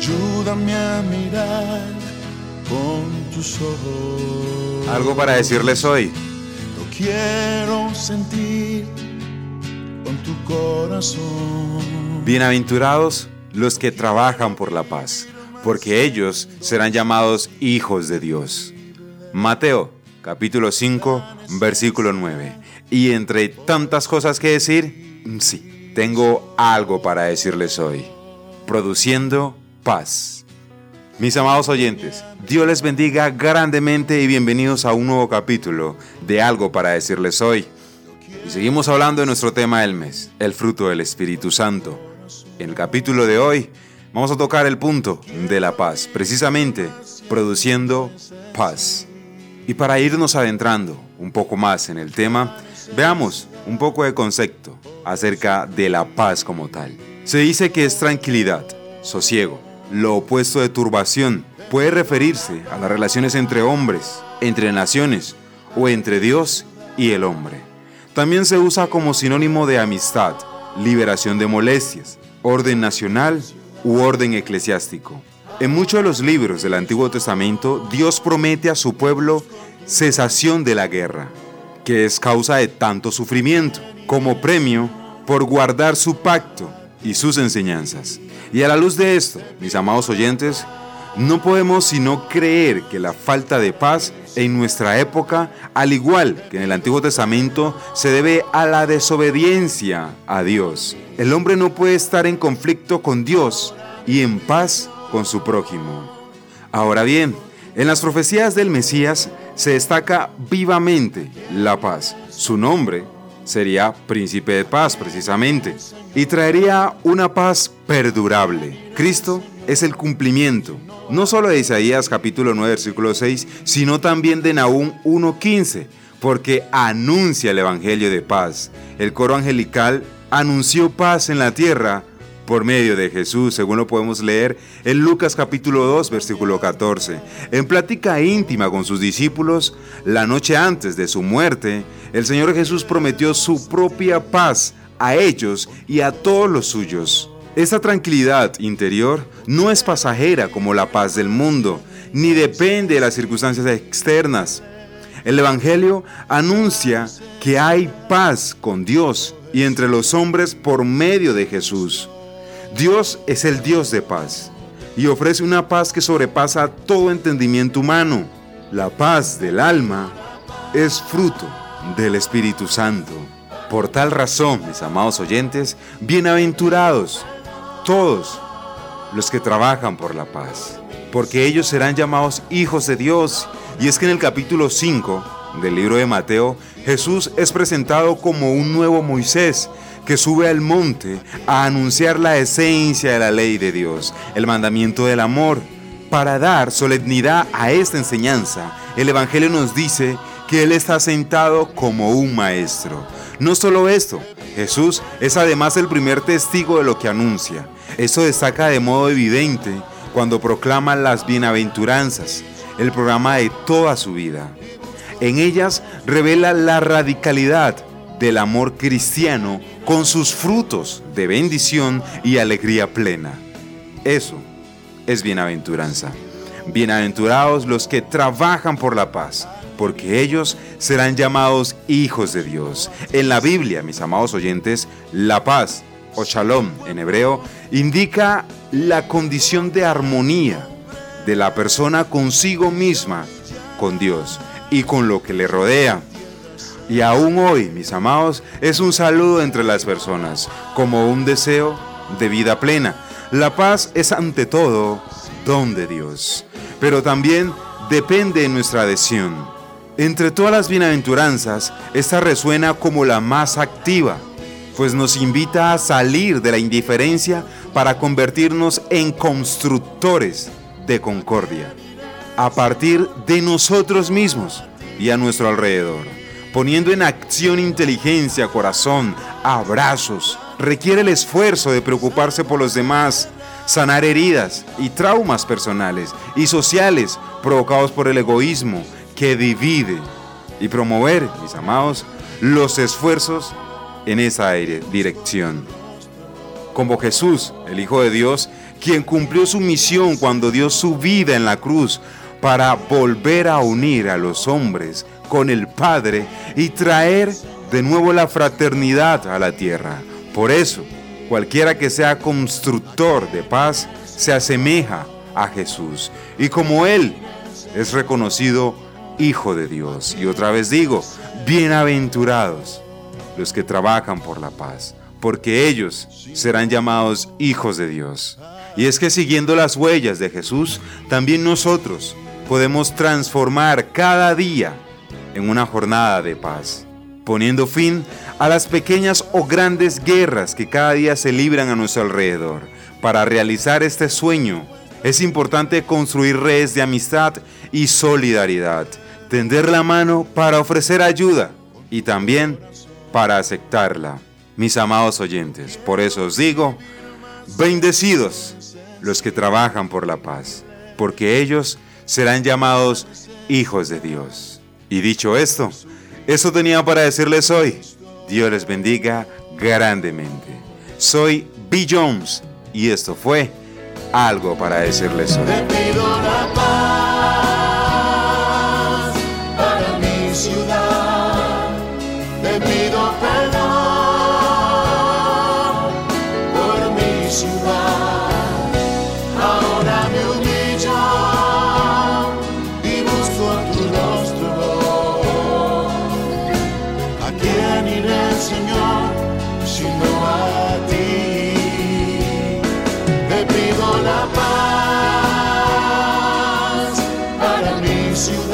Ayúdame a mirar con tus ojos. Algo para decirles hoy. Lo quiero sentir con tu corazón. Bienaventurados los que trabajan por la paz, porque ellos serán llamados hijos de Dios. Mateo capítulo 5, versículo 9. Y entre tantas cosas que decir, sí, tengo algo para decirles hoy. Produciendo paz. Mis amados oyentes, Dios les bendiga grandemente y bienvenidos a un nuevo capítulo de algo para decirles hoy. Y seguimos hablando de nuestro tema del mes, el fruto del Espíritu Santo. En el capítulo de hoy vamos a tocar el punto de la paz, precisamente produciendo paz. Y para irnos adentrando un poco más en el tema, veamos un poco de concepto acerca de la paz como tal. Se dice que es tranquilidad, sosiego, lo opuesto de turbación. Puede referirse a las relaciones entre hombres, entre naciones o entre Dios y el hombre. También se usa como sinónimo de amistad, liberación de molestias, orden nacional u orden eclesiástico. En muchos de los libros del Antiguo Testamento, Dios promete a su pueblo cesación de la guerra, que es causa de tanto sufrimiento, como premio por guardar su pacto y sus enseñanzas. Y a la luz de esto, mis amados oyentes, no podemos sino creer que la falta de paz en nuestra época, al igual que en el Antiguo Testamento, se debe a la desobediencia a Dios. El hombre no puede estar en conflicto con Dios y en paz con su prójimo. Ahora bien, en las profecías del Mesías se destaca vivamente la paz. Su nombre sería príncipe de paz precisamente y traería una paz perdurable. Cristo es el cumplimiento no solo de Isaías capítulo 9 versículo 6, sino también de Nahum 1.15, porque anuncia el evangelio de paz. El coro angelical anunció paz en la tierra por medio de Jesús, según lo podemos leer en Lucas capítulo 2, versículo 14. En plática íntima con sus discípulos, la noche antes de su muerte, el Señor Jesús prometió su propia paz a ellos y a todos los suyos. Esta tranquilidad interior no es pasajera como la paz del mundo, ni depende de las circunstancias externas. El Evangelio anuncia que hay paz con Dios y entre los hombres por medio de Jesús. Dios es el Dios de paz y ofrece una paz que sobrepasa todo entendimiento humano. La paz del alma es fruto del Espíritu Santo. Por tal razón, mis amados oyentes, bienaventurados todos los que trabajan por la paz, porque ellos serán llamados hijos de Dios. Y es que en el capítulo 5 del libro de Mateo, Jesús es presentado como un nuevo Moisés que sube al monte a anunciar la esencia de la ley de Dios, el mandamiento del amor. Para dar solemnidad a esta enseñanza, el Evangelio nos dice que Él está sentado como un maestro. No solo esto, Jesús es además el primer testigo de lo que anuncia. Esto destaca de modo evidente cuando proclama las bienaventuranzas, el programa de toda su vida. En ellas revela la radicalidad del amor cristiano con sus frutos de bendición y alegría plena. Eso es bienaventuranza. Bienaventurados los que trabajan por la paz, porque ellos serán llamados hijos de Dios. En la Biblia, mis amados oyentes, la paz, o shalom en hebreo, indica la condición de armonía de la persona consigo misma, con Dios y con lo que le rodea. Y aún hoy, mis amados, es un saludo entre las personas, como un deseo de vida plena. La paz es ante todo don de Dios, pero también depende de nuestra adhesión. Entre todas las bienaventuranzas, esta resuena como la más activa, pues nos invita a salir de la indiferencia para convertirnos en constructores de concordia, a partir de nosotros mismos y a nuestro alrededor poniendo en acción inteligencia, corazón, abrazos. Requiere el esfuerzo de preocuparse por los demás, sanar heridas y traumas personales y sociales provocados por el egoísmo que divide y promover, mis amados, los esfuerzos en esa dirección. Como Jesús, el Hijo de Dios, quien cumplió su misión cuando dio su vida en la cruz para volver a unir a los hombres con el Padre y traer de nuevo la fraternidad a la tierra. Por eso, cualquiera que sea constructor de paz se asemeja a Jesús y como Él es reconocido Hijo de Dios. Y otra vez digo, bienaventurados los que trabajan por la paz, porque ellos serán llamados hijos de Dios. Y es que siguiendo las huellas de Jesús, también nosotros podemos transformar cada día en una jornada de paz, poniendo fin a las pequeñas o grandes guerras que cada día se libran a nuestro alrededor. Para realizar este sueño, es importante construir redes de amistad y solidaridad, tender la mano para ofrecer ayuda y también para aceptarla. Mis amados oyentes, por eso os digo, bendecidos los que trabajan por la paz, porque ellos serán llamados hijos de Dios. Y dicho esto, eso tenía para decirles hoy. Dios les bendiga grandemente. Soy B. Jones y esto fue algo para decirles hoy. al Señor, sino a ti. Te pido la paz para mi ciudad.